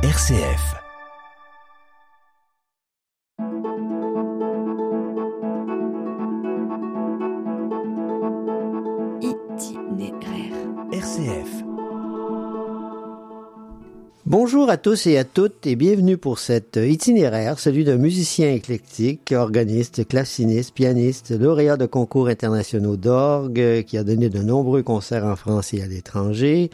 RCF. Itinéraire. RCF. Bonjour à tous et à toutes et bienvenue pour cet itinéraire, celui d'un musicien éclectique, organiste, claveciniste, pianiste, lauréat de concours internationaux d'orgue, qui a donné de nombreux concerts en France et à l'étranger.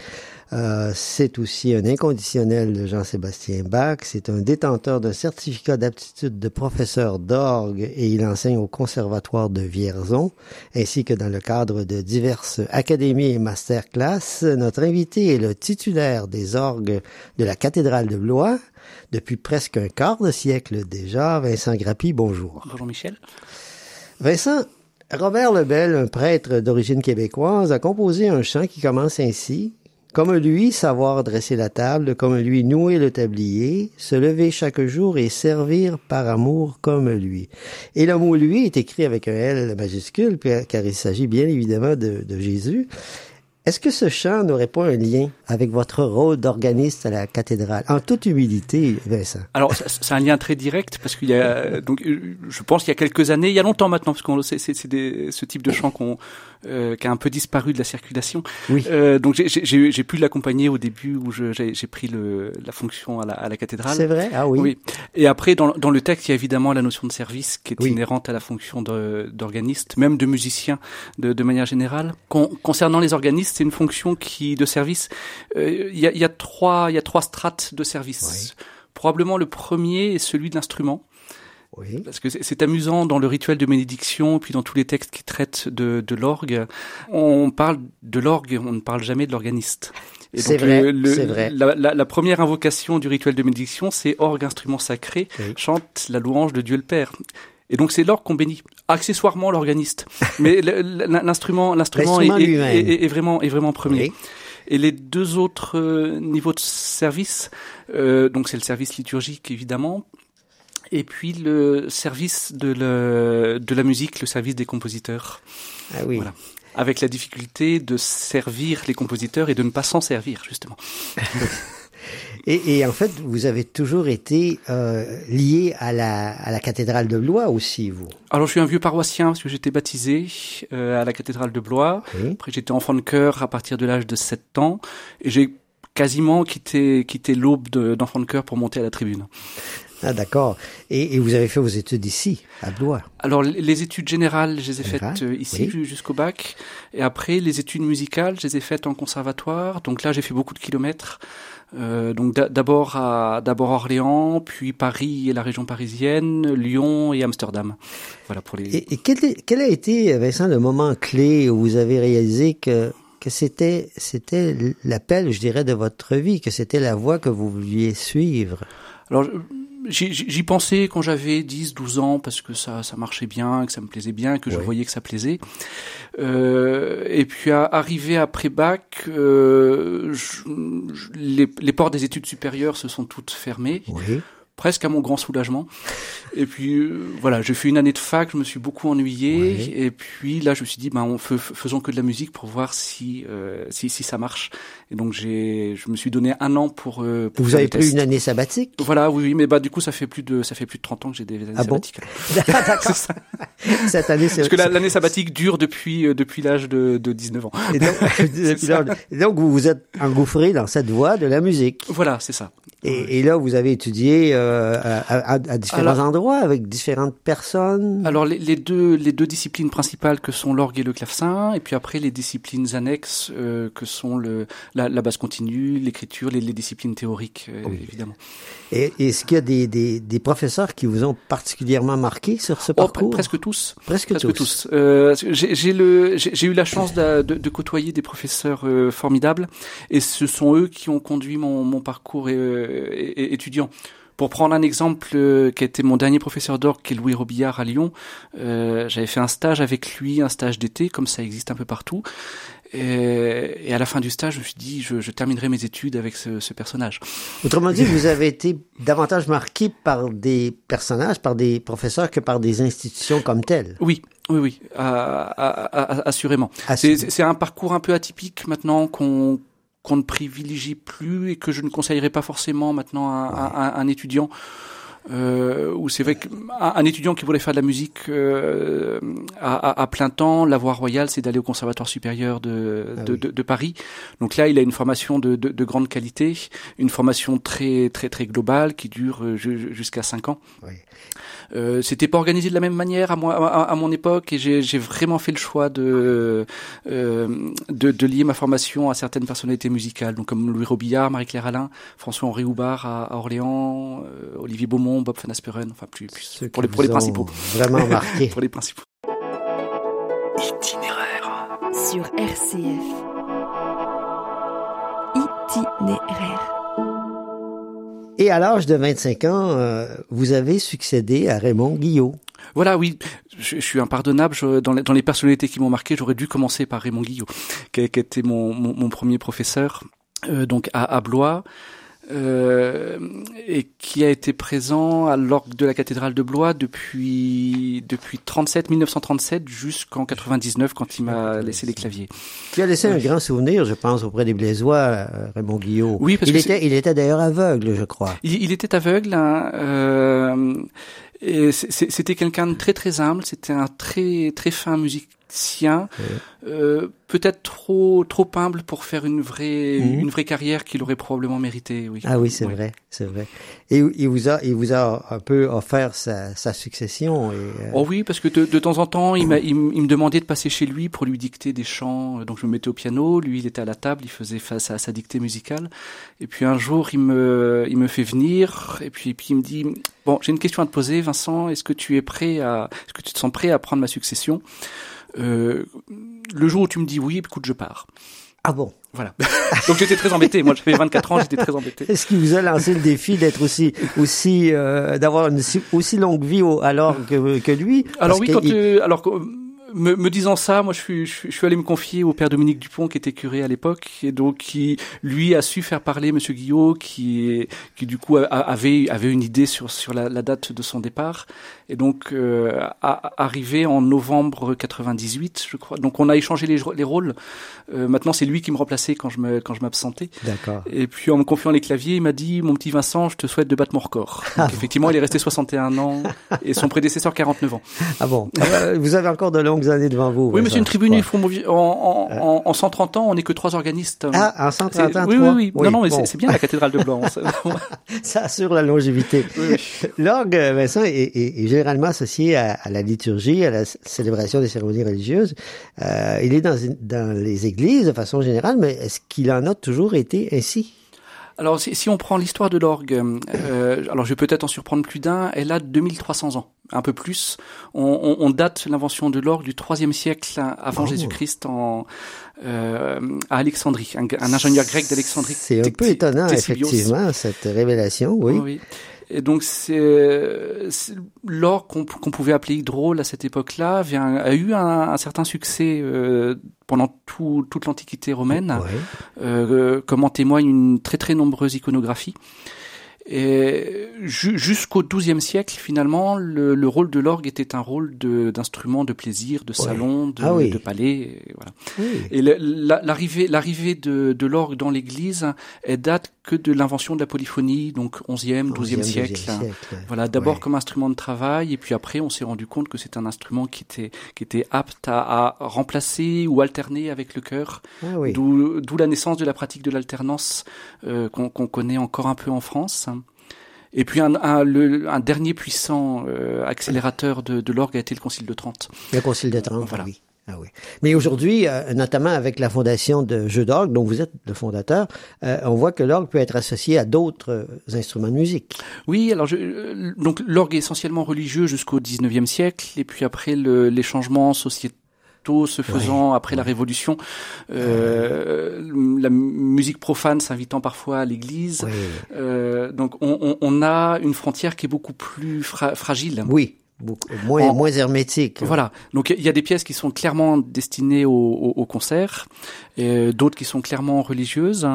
Euh, c'est aussi un inconditionnel de Jean-Sébastien Bach. C'est un détenteur d'un certificat d'aptitude de professeur d'orgue et il enseigne au Conservatoire de Vierzon, ainsi que dans le cadre de diverses académies et masterclass. Notre invité est le titulaire des orgues de la cathédrale de Blois depuis presque un quart de siècle déjà. Vincent Grappi, bonjour. Bonjour Michel. Vincent, Robert Lebel, un prêtre d'origine québécoise, a composé un chant qui commence ainsi. Comme lui, savoir dresser la table, comme lui, nouer le tablier, se lever chaque jour et servir par amour comme lui. Et le mot lui est écrit avec un L majuscule, car il s'agit bien évidemment de, de Jésus. Est-ce que ce chant n'aurait pas un lien avec votre rôle d'organiste à la cathédrale? En toute humilité, Vincent. Alors, c'est un lien très direct parce qu'il y a donc je pense qu'il y a quelques années, il y a longtemps maintenant, parce c'est c'est ce type de chant qu'on euh, qui a un peu disparu de la circulation. Oui. Euh, donc j'ai pu l'accompagner au début où j'ai pris le la fonction à la, à la cathédrale. C'est vrai Ah oui. Oui. Et après dans dans le texte, il y a évidemment la notion de service qui est Oui. inhérente à la fonction d'organiste, même de musicien de, de manière générale. Con- concernant les organistes, c'est une fonction qui de service. euh, Il y, a, y a trois il y a trois strates de service. Probablement le premier est celui de l'instrument. Oui. Parce que c'est- amusant dans le rituel de bénédiction, puis dans tous les textes qui traitent de, de l'orgue, on parle de l'orgue, on ne parle jamais de l'organiste. C'est vrai, c'est vrai. La, la- la première invocation du rituel de bénédiction, c'est orgue, instrument sacré, Oui. chante la louange de Dieu le Père. Et donc c'est l'orgue qu'on bénit, accessoirement l'organiste, mais l'instrument, l'instrument est, L'instrument est- lui-même. est- est vraiment est vraiment premier. Oui. Et les deux autres euh, niveaux de service, euh, donc c'est le service liturgique évidemment, et puis le service de, le, de la musique, le service des compositeurs, Ah oui. Voilà. avec la difficulté de servir les compositeurs et de ne pas s'en servir justement. Et, et en fait, vous avez toujours été euh, lié à la, à la cathédrale de Blois aussi, vous. Alors je suis un vieux paroissien parce que j'étais baptisé euh, à la cathédrale de Blois. Oui. Après j'étais enfant de chœur à partir de l'âge de 7 ans et j'ai quasiment quitté, quitté l'aube de- d'enfant de chœur pour monter à la tribune. Ah d'accord. Et, et vous avez fait vos études ici, à Blois. Alors les- études générales, je les ai faites euh, ici oui. jusqu'au bac. Et après les études musicales, je les ai faites en conservatoire. Donc là j'ai fait beaucoup de kilomètres. Euh, donc d'a- d'abord à d'abord Orléans, puis Paris et la région parisienne, Lyon et Amsterdam. Voilà pour les. Et, et quel, est- quel a été, Vincent, le moment clé où vous avez réalisé que, que c'était, c'était l'appel, je dirais, de votre vie, que c'était la voie que vous vouliez suivre? Alors, j'y pensais quand j'avais 10, 12 ans, parce que ça, ça marchait bien, que ça me plaisait bien, que je Ouais. voyais que ça plaisait. Euh, et puis, à, arrivé après bac, euh, je- je- les, les portes des études supérieures se sont toutes fermées, Oui. Presque à mon grand soulagement. Et puis, euh, voilà, j'ai fait une année de fac, je me suis beaucoup ennuyé. Ouais. Et puis là, je me suis dit, ben, on fais- faisons que de la musique pour voir si, euh, si, si ça marche. Et donc, j'ai, je me suis donné un an pour, euh, pour Vous faire avez pris une année sabbatique? Voilà, oui, oui, mais bah du coup ça fait plus de ça fait plus de 30 ans que j'ai des années Ah bon? sabbatiques. D'accord. Cette année, c'est Parce que la- l'année sabbatique dure depuis euh, depuis l'âge de, de 19 ans. Donc, et donc, vous vous êtes engouffré dans cette voie de la musique. Voilà, c'est ça. Et, et là, vous avez étudié euh, à, à- à différents Alors- endroits avec différentes personnes. Alors les, les deux les deux disciplines principales que sont l'orgue et le clavecin, et puis après les disciplines annexes euh, que sont le la, la basse continue, l'écriture, les, les disciplines théoriques euh, évidemment. Et est-ce qu'il y a des, des, des professeurs qui vous ont particulièrement marqué sur ce Oh, pre- parcours? presque tous. Presque Presque tous. tous. Euh, j'ai j'ai le, j'ai eu la chance de, de côtoyer des professeurs euh, formidables, et ce sont eux qui ont conduit mon, mon parcours euh, é- é- étudiant. Pour prendre un exemple euh, qui a été mon dernier professeur d'orgue, qui est Louis Robillard à Lyon, euh, j'avais fait un stage avec lui, un stage d'été, comme ça existe un peu partout. Et, et à la fin du stage, je me suis dit, je, je terminerai mes études avec ce, ce personnage. Autrement dit, vous avez été davantage marqué par des personnages, par des professeurs que par des institutions comme telles. Oui, oui, oui, à- à- à- à- assurément. C'est un parcours un peu atypique maintenant qu'on qu'on ne privilégie plus et que je ne conseillerais pas forcément maintenant à, à- à un étudiant. Euh, où c'est vrai qu'un un étudiant qui voulait faire de la musique euh, à, plein temps, la voie royale, c'est d'aller au Conservatoire supérieur de, Ah de, oui. de- de Paris. Donc là, il a une formation de, de, de grande qualité, une formation très très très globale qui dure euh, ju- jusqu'à cinq ans. Oui. Euh, C'était pas organisé de la même manière à, moi, à, à mon époque et j'ai j'ai vraiment fait le choix de, euh, de de lier ma formation à certaines personnalités musicales, donc comme Louis Robillard, Marie-Claire Alain, François-Henri Houbard à, à Orléans, euh, Olivier Beaumont, Bob Van Asperen, enfin plus, plus pour les pour les principaux, Vraiment marqué. pour les principaux. Itinéraire. Sur RCF. Itinéraire. Et à l'âge de 25 ans, euh, vous avez succédé à Raymond Guillot. Voilà, oui, je, suis impardonnable. Dans, les, personnalités qui m'ont marqué, j'aurais dû commencer par Raymond Guillot, qui, qui était mon, premier professeur, euh, donc à, à Blois, et qui a été présent à l'orgue de la cathédrale de Blois depuis depuis 37 1937 jusqu'en 99 quand il m'a laissé les claviers. Qui a laissé un grand souvenir, je pense, auprès des Blésois, euh, Raymond Guillot. Oui, parce il que était, il était d'ailleurs aveugle, je crois. Il, il était aveugle. hein, euh, c'était quelqu'un de très très humble. C'était un très très fin musicien. Euh, Peut-être trop trop humble pour faire une vraie Mhm. une vraie carrière qu'il aurait probablement mérité. Oui. Ah oui, c'est vrai, c'est vrai. Et il vous a, il vous a un peu offert sa, sa succession. Et, euh, Oh oui, parce que de, de temps en temps, il, m'a- il, il me demandait de passer chez lui pour lui dicter des chants. Donc je me mettais au piano, lui il était à la table, il faisait face à sa dictée musicale. Et puis un jour, il me, il me fait venir et puis, puis il me dit bon, j'ai une question à te poser, Vincent. Est-ce que tu es prêt à, est-ce que tu te sens prêt à prendre ma succession? Euh, Le jour où tu me dis oui, écoute, je pars. Ah bon? Voilà. Donc j'étais très embêté. Moi, j'avais 24 ans, j'étais très embêté. Est-ce qu'il vous a lancé le défi d'être aussi, aussi, euh, d'avoir une si- aussi longue vie au, alors que, que lui? Alors oui, quand il- euh, alors que, me, me disant ça, moi je suis, je, je suis allé me confier au père Dominique Dupont qui était curé à l'époque et donc qui lui a su faire parler Monsieur Guillot qui est- qui du coup a- avait avait une idée sur sur la, la date de son départ et donc euh, a- arrivé en novembre 98 je crois. Donc on a échangé les, les rôles. Euh, maintenant c'est lui qui me remplaçait quand je me quand je m'absentais. D'accord. Et puis en me confiant les claviers, il m'a dit mon petit Vincent, je te souhaite de battre mon record. Donc, effectivement, il est resté 61 ans et son prédécesseur 49 ans. Ah bon Euh, Vous avez encore de longues années devant vous. Oui, mais c'est une tribune, en, en, en, en 130 ans, on n'est que trois organistes. Ah, en C'est- 130 ans, oui, oui, trois? oui, Non, non, mais bon, c'est- bien la cathédrale de Blanc. ça- assure la longévité. Oui, oui. L'orgue, Vincent, est, est- est généralement associé à, à la liturgie, à la célébration des cérémonies religieuses. Euh, il est dans les églises de façon générale, mais est-ce qu'il en a toujours été ainsi? Alors, si, si on prend l'histoire de l'orgue, euh, alors je vais peut-être en surprendre plus d'un, elle a 2300 ans, un peu plus. On, on, on date l'invention de l'orgue du 3e siècle avant Oh. Jésus-Christ en euh, à Alexandrie, un, un ingénieur grec d'Alexandrie. C'est un peu étonnant, effectivement, cette révélation, oui. Oui. Et donc c'est l'or qu'on pouvait appeler hydraule à cette époque-là a eu un, un certain succès euh, pendant tout- toute l'Antiquité romaine, Ouais. euh, comme en témoigne une très très nombreuse iconographie. Et ju- jusqu'au XIIe siècle, finalement, le, le rôle de l'orgue était un rôle d'instrument de, plaisir, de salon, de, Ah oui. de palais. et voilà. Oui. Et l'arrivée, l'arrivée de, de l'orgue dans l'Église, elle date que de l'invention de la polyphonie, donc 11e, 12e 11e, siècle. 12e siècle. Voilà, d'abord Ouais. comme instrument de travail, et puis après, on s'est rendu compte que c'est un instrument qui était qui était apte à, à remplacer ou alterner avec le chœur. Ah oui. D'où la naissance de la pratique de l'alternance euh, qu'on qu'on connaît encore un peu en France. Et puis un, un, le- un dernier puissant euh, accélérateur de, de l'orgue a été le Concile de Trente. Le Concile de Trente, Voilà. oui. Ah oui. Mais aujourd'hui, euh, notamment avec la fondation de Jeux d'orgue, dont vous êtes le fondateur, euh, on voit que l'orgue peut être associé à d'autres euh, instruments de musique. Oui, alors je, euh, donc l'orgue est essentiellement religieux jusqu'au XIXe siècle, et puis après le, les changements sociétaux se faisant après la Révolution, euh, la musique profane s'invitant parfois à l'église, Oui. euh, donc on, on, on a une frontière qui est beaucoup plus fra- fragile. Oui. Beaucoup, moins, En- moins hermétique. Voilà. Donc il y a des pièces qui sont clairement destinées au, au, au concert, d'autres qui sont clairement religieuses.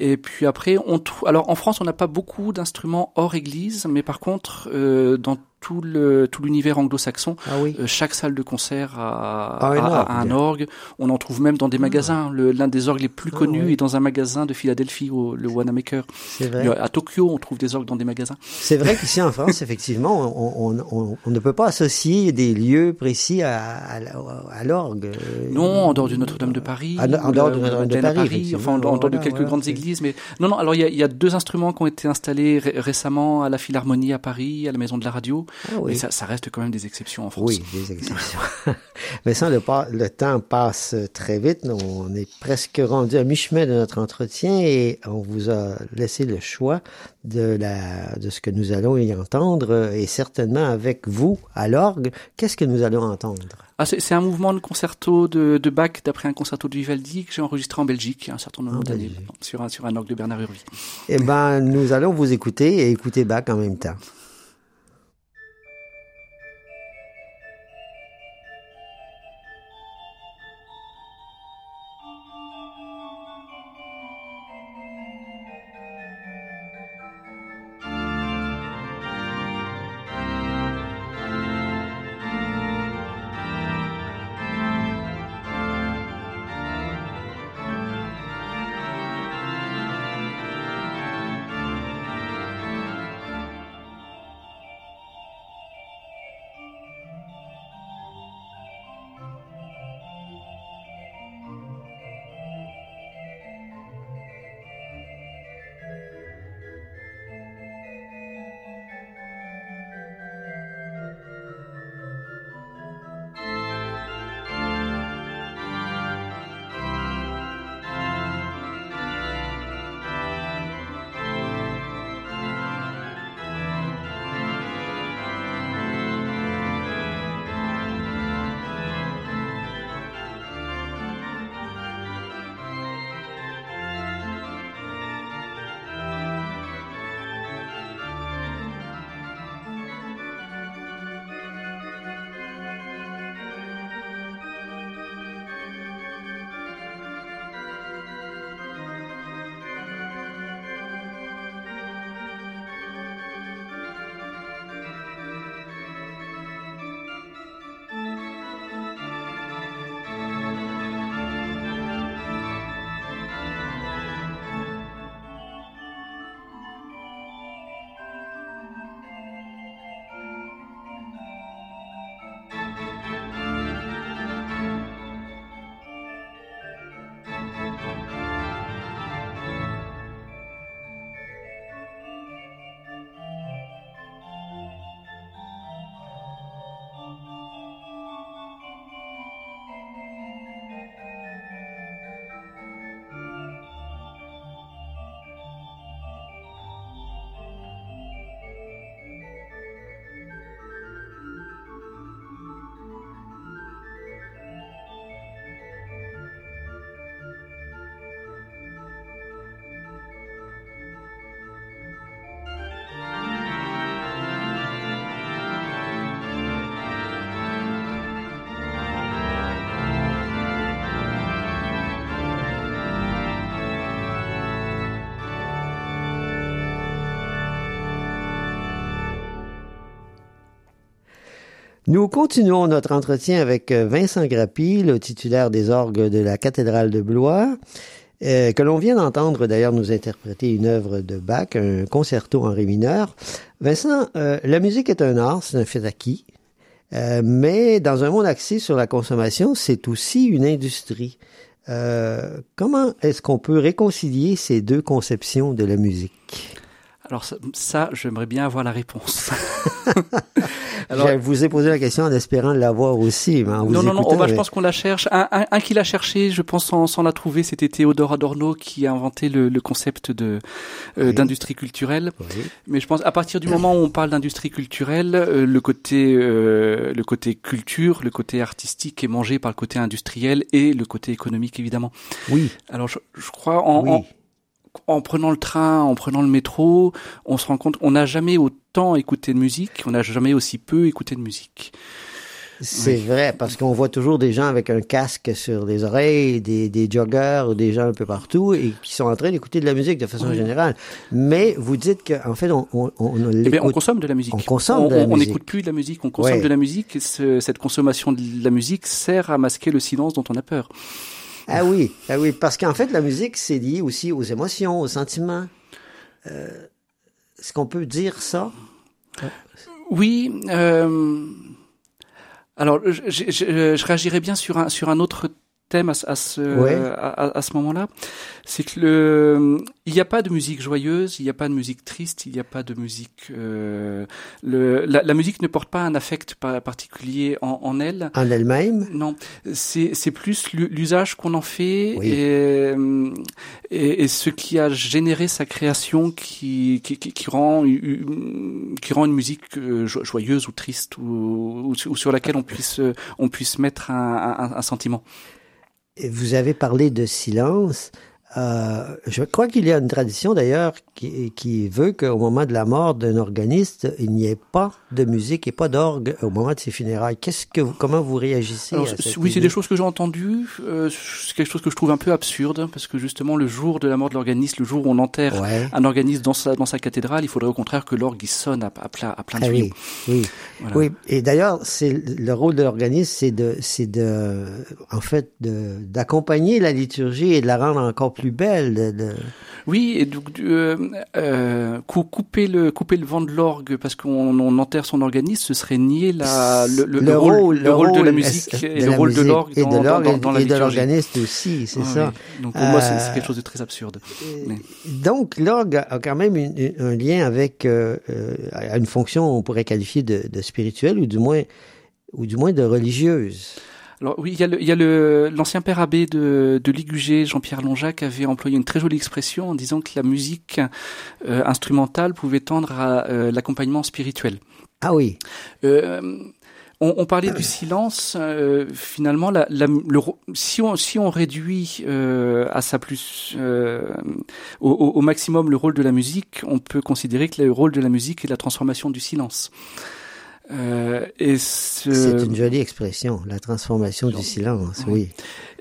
Et puis après, on trouve. Alors en France, on n'a pas beaucoup d'instruments hors église, mais par contre, euh, dans tout le tout l'univers anglo-saxon. Ah oui. Euh, chaque salle de concert a, Ah, un a- a orgue. un orgue. On en trouve même dans des magasins. Le- L'un des orgues les plus Ah, connus oui. est dans un magasin de Philadelphie, au, le Wanamaker. Vrai. À Tokyo, on trouve des orgues dans des magasins. C'est vrai qu'ici en France, effectivement, on, on, on, on ne peut pas associer des lieux précis à, à, la- à l'orgue. Non, en dehors de Notre-Dame de Paris. Ah, en dehors de Notre-Dame de Paris. Enfin, en dehors de quelques voilà, grandes c'est- Mais non, non. Alors il y a, il y a deux instruments qui ont été installés ré- récemment à la Philharmonie à Paris, à la Maison de la Radio. Ah oui. Mais ça, ça reste quand même des exceptions en France. Oui, des exceptions. Mais ça, le, le temps passe très vite. On est presque rendu à mi-chemin de notre entretien et on vous a laissé le choix de, la, de ce que nous allons y entendre et certainement avec vous à l'orgue, qu'est-ce que nous allons entendre? Ah, c'est c'est un mouvement de concerto de, de Bach d'après un concerto de Vivaldi que j'ai enregistré en Belgique un certain nombre d'années sur un, sur un orgue de Bernard Urvi. Eh ben, nous allons vous écouter et écouter Bach en même temps. Nous continuons notre entretien avec euh, Vincent Grappi, le titulaire des orgues de la cathédrale de Blois, euh, que l'on vient d'entendre d'ailleurs nous interpréter une œuvre de Bach, un concerto en ré mineur. Vincent, euh, la musique est un art, c'est un fait acquis, mais dans un monde axé sur la consommation, c'est aussi une industrie. Comment est-ce qu'on peut réconcilier ces deux conceptions de la musique? Alors ça, ça, j'aimerais bien avoir la réponse. Alors, je vous ai posé la question en espérant l'avoir aussi. Vous non, non, non, oh, bah, je pense qu'on la cherche. Un, un, un qui l'a cherché, je pense sans, sans la trouver, c'était Théodore Adorno qui a inventé le, le concept de euh, Oui. d'industrie culturelle. Oui. Mais je pense à partir du moment où on parle d'industrie culturelle, euh, le côté euh, le côté culture, le côté artistique est mangé par le côté industriel et le côté économique évidemment. Oui, Alors je, je crois en, oui. en, en prenant le train, en prenant le métro, on se rend compte on n'a jamais autant écouté de musique, on n'a jamais aussi peu écouté de musique. C'est vrai, parce qu'on voit toujours des gens avec un casque sur les oreilles, des, des joggers ou des gens un peu partout et qui sont en train d'écouter de la musique de façon générale. Mais vous dites qu'en fait, on, on, on, eh bien, on consomme de la musique. On consomme de la On musique. n'écoute plus de la musique, on consomme de la musique et ce- cette consommation de la musique sert à masquer le silence dont on a peur. Ah oui, ah oui, parce qu'en fait, la musique, c'est lié aussi aux émotions, aux sentiments. Euh, Est-ce qu'on peut dire ça? Oui. Euh, alors, je, je, je- je réagirais bien sur un sur un autre thème à, ce- à ce Ouais. à, ce moment-là. C'est que le il n'y a pas de musique joyeuse, il n'y a pas de musique triste, il n'y a pas de musique. euh, le la, la musique ne porte pas un affect pa- particulier en, en elle. En elle-même? Non, c'est c'est plus l'u- l'usage qu'on en fait Oui. et, et, et ce qui a généré sa création qui qui, qui, qui rend qui rend une musique euh, jo- joyeuse ou triste ou, ou, sur- ou sur laquelle on puisse on puisse mettre un, un, un sentiment. Vous avez parlé de silence. Euh, je crois qu'il y a une tradition d'ailleurs qui, qui veut qu'au moment de la mort d'un organiste, il n'y ait pas de musique et pas d'orgue au moment de ses funérailles. Qu'est-ce que vous, comment vous réagissez Alors, à cette oui, c'est des choses que j'ai entendues. Euh, c'est quelque chose que je trouve un peu absurde parce que justement le jour de la mort de l'organiste, le jour où on enterre Ouais. un organiste dans sa dans sa cathédrale, il faudrait au contraire que l'orgue sonne à, à plein à plein de Ah oui, oui. Voilà. Oui, et d'ailleurs, c'est le rôle de l'organiste, c'est de, c'est de, en fait, d'accompagner la liturgie et de la rendre encore plus belle. de- de- Oui, et donc euh, euh, cou- couper le couper le vent de l'orgue parce qu'on on enterre son organisme, ce serait nier la le, le- le rôle, le rôle de la musique et de le rôle de l'orgue dans, de dans, l'orgue dans, dans la et de l'organiste aussi, c'est ça. Donc pour moi, c'est Euh, quelque chose de très absurde. Mais- Donc, l'orgue a quand même une- une- un lien avec a une fonction, on pourrait qualifier de, de spirituelle ou du moins ou du moins de religieuse. Alors oui, il y a le- il y a le- l'ancien père abbé de, de Ligugé, Jean-Pierre Lonjac, avait employé une très jolie expression en disant que la musique euh, instrumentale pouvait tendre à euh, l'accompagnement spirituel. Ah oui, Euh, on, on parlait du silence. euh, finalement, la, la- le, si on si on réduit euh, à sa plus euh, au, au- au maximum le rôle de la musique, on peut considérer que le rôle de la musique est la transformation du silence. Euh, et ce- c'est une jolie expression, la transformation du silence. Oui.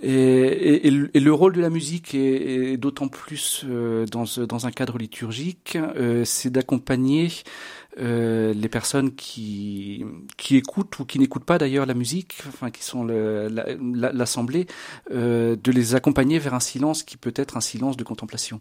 Et, et- et le- rôle de la musique est, est d'autant plus euh, dans, un cadre liturgique, euh, c'est d'accompagner euh, les personnes qui, qui écoutent ou qui n'écoutent pas d'ailleurs la musique, enfin qui sont le- la- la- l'assemblée, euh, de les accompagner vers un silence qui peut être un silence de contemplation.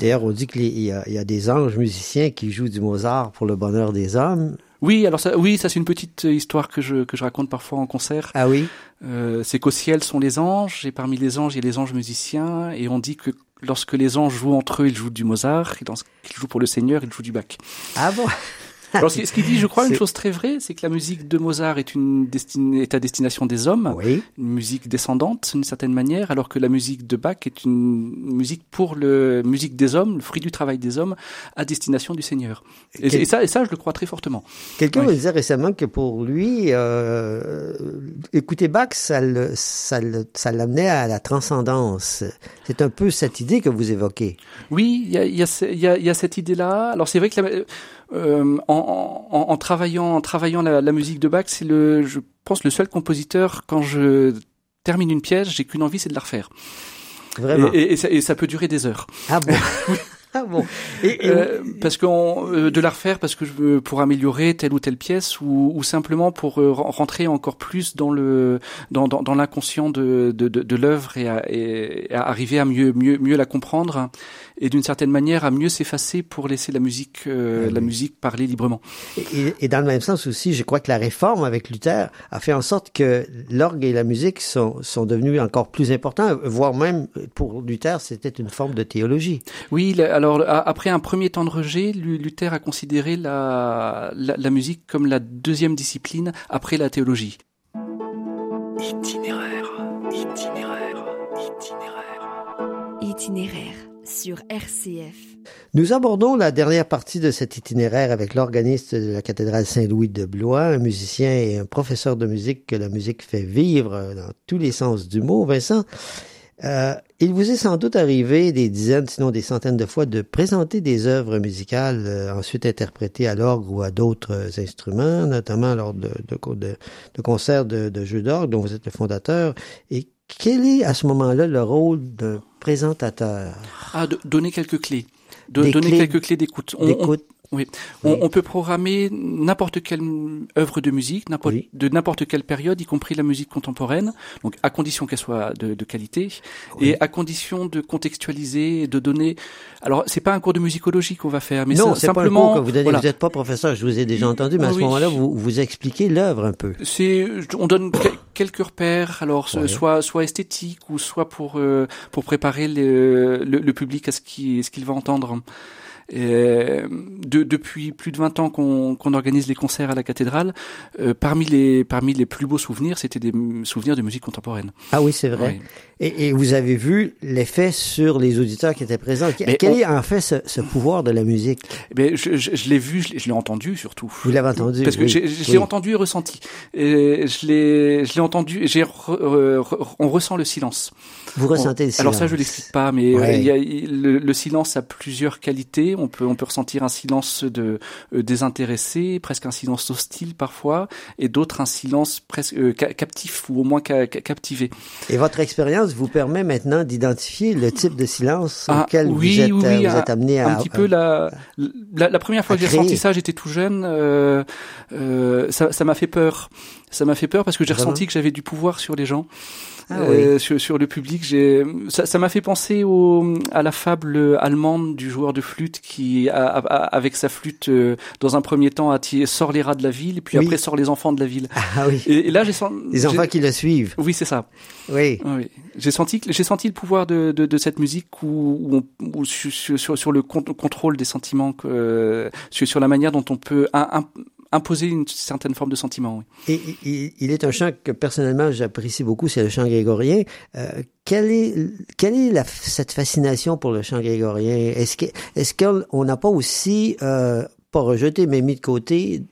D'ailleurs, on dit qu'il y, y a des anges musiciens qui jouent du Mozart pour le bonheur des hommes. Oui, alors ça, oui, ça c'est une petite histoire que je, que je raconte parfois en concert. Ah oui. Euh, c'est qu'au ciel sont les anges, et parmi les anges, il y a les anges musiciens, et on dit que lorsque les anges jouent entre eux, ils jouent du Mozart, et lorsqu'ils jouent pour le Seigneur, ils jouent du Bach. Ah bon? Alors, ce qu'il dit, je crois, une chose très vraie, c'est que la musique de Mozart est une destinée, est à destination des hommes, Oui. une musique descendante d'une certaine manière, alors que la musique de Bach est une musique pour le musique des hommes, le fruit du travail des hommes, à destination du Seigneur. Et, Quel- et ça, et ça, je le crois très fortement. Quelqu'un Oui. me disait récemment que pour lui, euh, écouter Bach, ça l'amenait à la transcendance. C'est un peu cette idée que vous évoquez. Oui, il y a, y, a, ce- il y, a, il y a cette idée-là. Alors c'est vrai que la, en, en, en travaillant, en travaillant la, la musique de Bach, c'est le, je pense, le seul compositeur quand je termine une pièce, j'ai qu'une envie, c'est de la refaire. Vraiment. Et, et, et ça, et ça peut durer des heures. Ah bon. ah bon. Et, et- Euh, parce qu'on euh, de la refaire parce que je pour améliorer telle ou telle pièce ou, ou simplement pour euh, ren- rentrer encore plus dans le dans, dans, dans l'inconscient de, de, de, de l'œuvre et, à- et à arriver à mieux mieux mieux la comprendre et d'une certaine manière à mieux s'effacer pour laisser la musique euh, Ah la musique parler librement. Et, et dans le même sens aussi, je crois que la réforme avec Luther a fait en sorte que l'orgue et la musique sont, sont devenus encore plus importants, voire même pour Luther, c'était une forme de théologie. Oui, alors a- après un premier temps de rejet, Lu- Luther a considéré la, la, la musique comme la deuxième discipline après la théologie. Itinéraire, itinéraire, itinéraire. Itinéraire sur RCF. Nous abordons la dernière partie de cet itinéraire avec l'organiste de la cathédrale Saint-Louis de Blois, un musicien et un professeur de musique que la musique fait vivre dans tous les sens du mot. Vincent, euh, Il vous est sans doute arrivé des dizaines, sinon des centaines de fois de présenter des œuvres musicales euh, ensuite interprétées à l'orgue ou à d'autres euh, instruments, notamment lors de, de, de, de concerts de, de jeux d'orgue dont vous êtes le fondateur. Et quel est à ce moment-là le rôle de présentateur? Ah, de donner quelques clés. De donner quelques clés d'écoute. Oui. On, on, peut programmer n'importe quelle œuvre de musique, n'importe de n'importe quelle période, y compris la musique contemporaine. Donc, à condition qu'elle soit de, de qualité et à condition de contextualiser, de donner. Alors, c'est pas un cours de musicologie qu'on va faire, mais non, c'est simplement. Pas un cours que vous n'êtes pas professeur, je vous ai déjà entendu, mais à ce moment-là, vous vous expliquez l'œuvre un peu. C'est, on donne quelques repères, alors soit soit esthétique ou soit pour euh, pour préparer le, le, le, public à ce qui ce qu'il va entendre. Et de, depuis plus de 20 ans qu'on qu'on organise les concerts à la cathédrale, euh, parmi les parmi les plus beaux souvenirs, c'était des souvenirs de musique contemporaine. Ah oui, c'est vrai. Oui. Et, et, vous avez vu l'effet sur les auditeurs qui étaient présents. Quel on... est en fait ce, ce, pouvoir de la musique? Mais je, je, je l'ai vu, je l'ai entendu surtout. Vous l'avez entendu Parce que oui, je, je l'ai entendu et ressenti. Et je l'ai je l'ai entendu. J'ai on ressent le silence. Vous ressentez le silence. Alors ça, je l'explique pas, mais ouais. il y a, le, le, silence a plusieurs qualités. On peut on peut ressentir un silence de euh, désintéressé, presque un silence hostile parfois, et d'autres un silence presque euh, captif ou au moins ca captivé. Et votre expérience vous permet maintenant d'identifier le type de silence ah, auquel oui, vous êtes, oui, oui, vous êtes amené à un petit peu la, la, la première fois que j'ai senti ça, j'étais tout jeune. Euh, euh, ça m'a fait peur. Ça m'a fait peur parce que j'ai ressenti que j'avais du pouvoir sur les gens. Ah, euh, oui. sur, sur, le public. J'ai ça m'a fait penser au, à la fable allemande du joueur de flûte qui, a, a, avec sa flûte, euh, dans un premier temps, attire, sort les rats de la ville, et puis oui. après sort les enfants de la ville. Ah oui. Et, et là, j'ai senti les enfants qui le suivent. Oui, c'est ça. Oui. oui. J'ai senti j'ai senti le pouvoir de, de, de cette musique où, où, on, où sur, sur, sur, le contrôle des sentiments, euh, sur, sur la manière dont on peut un, un, imposer une certaine forme de sentiment. Oui. Et, il est un chant que personnellement j'apprécie beaucoup, c'est le chant grégorien. Euh, quelle est, quelle est la, cette fascination pour le chant grégorien? Est-ce que, est-ce qu'on n'a pas aussi euh, pas rejeté, mais mis de côté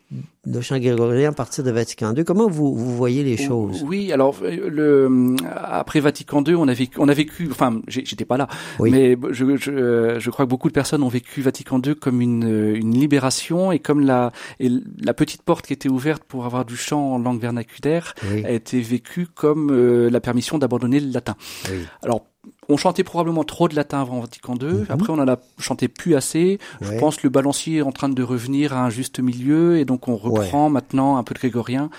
le chant grégorien à partir de Vatican II. Comment vous, vous voyez les choses? Oui, alors le après Vatican II, on a vécu, on a vécu enfin, j'étais pas là, oui. mais je, je, je, crois que beaucoup de personnes ont vécu Vatican II comme une, une libération et comme la et la petite porte qui était ouverte pour avoir du chant en langue vernaculaire oui. a été vécue comme euh, la permission d'abandonner le latin. Oui. Alors on chantait probablement trop de latin avant Vatican II. -hmm. Après, on en a chanté plus assez. Ouais. Je pense que le balancier est en train de revenir à un juste milieu et donc on reprend ouais. maintenant un peu de grégorien.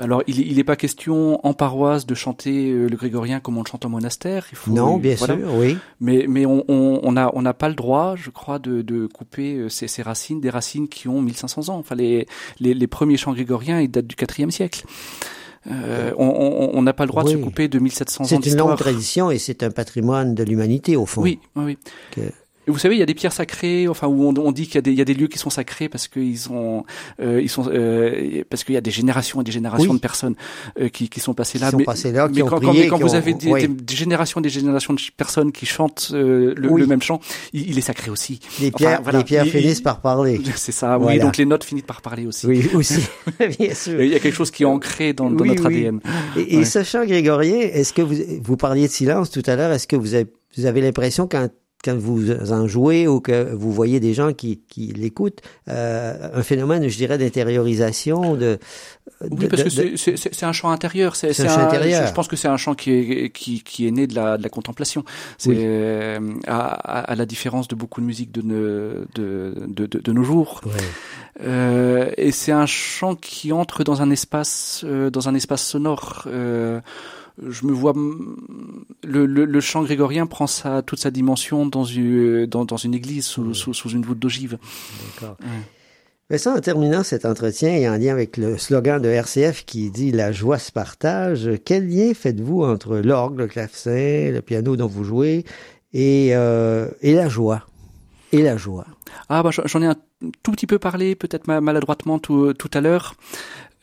Alors, il n'est pas question en paroisse de chanter euh, le grégorien comme on le chante en monastère. Il faut, non, bien voilà. sûr, oui. Mais, mais on n'a on, on n'a pas le droit, je crois, de, de couper ces, ces, racines, des racines qui ont 1500 ans. Enfin, les, les, les premiers chants grégoriens, ils datent du IVe siècle. Euh, on n'a pas le droit oui. de se couper de 1700 ans C'est une longue tradition et c'est un patrimoine de l'humanité au fond. Oui, oui. Que... Et vous savez, il y a des pierres sacrées, enfin où on, on dit qu'il y, y, a des lieux qui sont sacrés parce qu'ils ont, euh, ils sont, euh, parce qu'il y a des générations et des générations oui. de personnes euh, qui, qui, sont passées là. Qui sont mais, passées là, qui mais ont quand, prié, quand, qui vous ont... avez des, oui. des, des, générations et des générations de personnes qui chantent euh, le, oui. le, même chant, il, il, est sacré aussi. Les pierres, enfin, voilà. les pierres il, finissent par parler. C'est ça. Voilà. Oui, donc les notes finissent par parler aussi. Oui, aussi, bien sûr. Il y a quelque chose qui est ancré dans, notre ADN. Et, et ce chant grégorien, est-ce que vous, vous parliez de silence tout à l'heure, est-ce que vous avez, vous avez l'impression quand quand vous en jouez ou que vous voyez des gens qui, qui l'écoutent, euh, un phénomène, je dirais, d'intériorisation, de, de, Oui, parce de, que c'est un chant intérieur. C'est un, chant intérieur. Je pense que c'est un chant qui est, qui, qui est né de la, de la contemplation. C'est oui. euh, à, à, la différence de beaucoup de musique de, de, de, de, de nos jours. Ouais. Euh, et c'est un chant qui entre dans un espace, euh, dans un espace sonore. Euh, je me vois le, le, le, chant grégorien prend sa, toute sa dimension dans une, dans, dans une église sous, sous, sous, une voûte d'ogive. D'accord. Mais ça, en terminant cet entretien et en lien avec le slogan de RCF qui dit La joie se partage, quel lien faites-vous entre l'orgue, le clavecin, le piano dont vous jouez et, euh, et la joie? Et la joie? Ah, bah, j'en ai un tout petit peu parlé, peut-être maladroitement tout, tout à l'heure.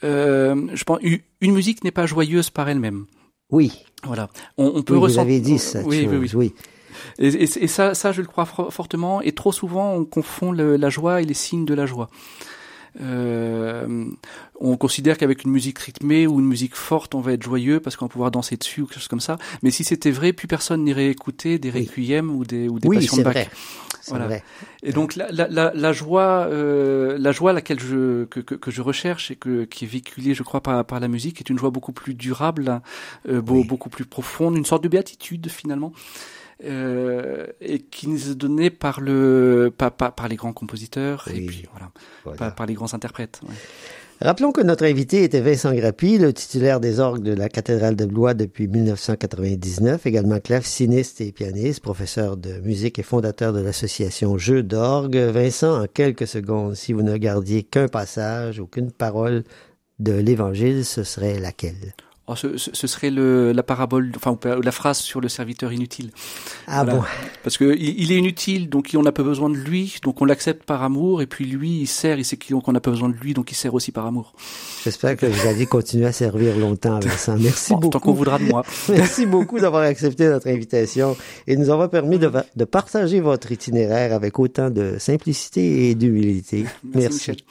Euh, je pense une musique n'est pas joyeuse par elle-même. Oui. Voilà. On, on peut oui, ressentir. Vous avez dit ça. Oui, oui, oui, oui. Et, et, et, ça, ça, je le crois fortement. Et trop souvent, on confond le, la joie et les signes de la joie. Euh, on considère qu'avec une musique rythmée ou une musique forte, on va être joyeux parce qu'on va pouvoir danser dessus ou quelque chose comme ça. Mais si c'était vrai, plus personne n'irait écouter des requiem ou des ou des oui, passions de Bach. Vrai. Voilà. Vrai. Et donc la, la, la, la joie, euh, la joie laquelle je que, que, que, je recherche et que qui est véhiculée, je crois, par, par la musique, est une joie beaucoup plus durable, euh, oui. beaucoup plus profonde, une sorte de béatitude finalement. Euh, et qui nous est donnée par le par, par, par les grands compositeurs oui. et puis voilà, voilà. Par, par, les grands interprètes. Ouais. Rappelons que notre invité était Vincent Grappi, le titulaire des orgues de la cathédrale de Blois depuis 1999, également claveciniste et pianiste, professeur de musique et fondateur de l'association Jeux d'orgue. Vincent, en quelques secondes, si vous ne gardiez qu'un passage ou qu'une parole de l'Évangile, ce serait laquelle? Oh, ce, ce, serait le, la parabole, enfin la phrase sur le serviteur inutile. Ah voilà. bon Parce que il, il, est inutile, donc on n'a pas besoin de lui, donc on l'accepte par amour, et puis lui, il sert, il sait qu'on n'a pas besoin de lui, donc il sert aussi par amour. J'espère que vous allez continuer à servir longtemps avec ça. Merci bon, beaucoup. Tant qu'on voudra de moi. Merci beaucoup d'avoir accepté notre invitation et nous avoir permis de, de partager votre itinéraire avec autant de simplicité et d'humilité. Merci. Merci.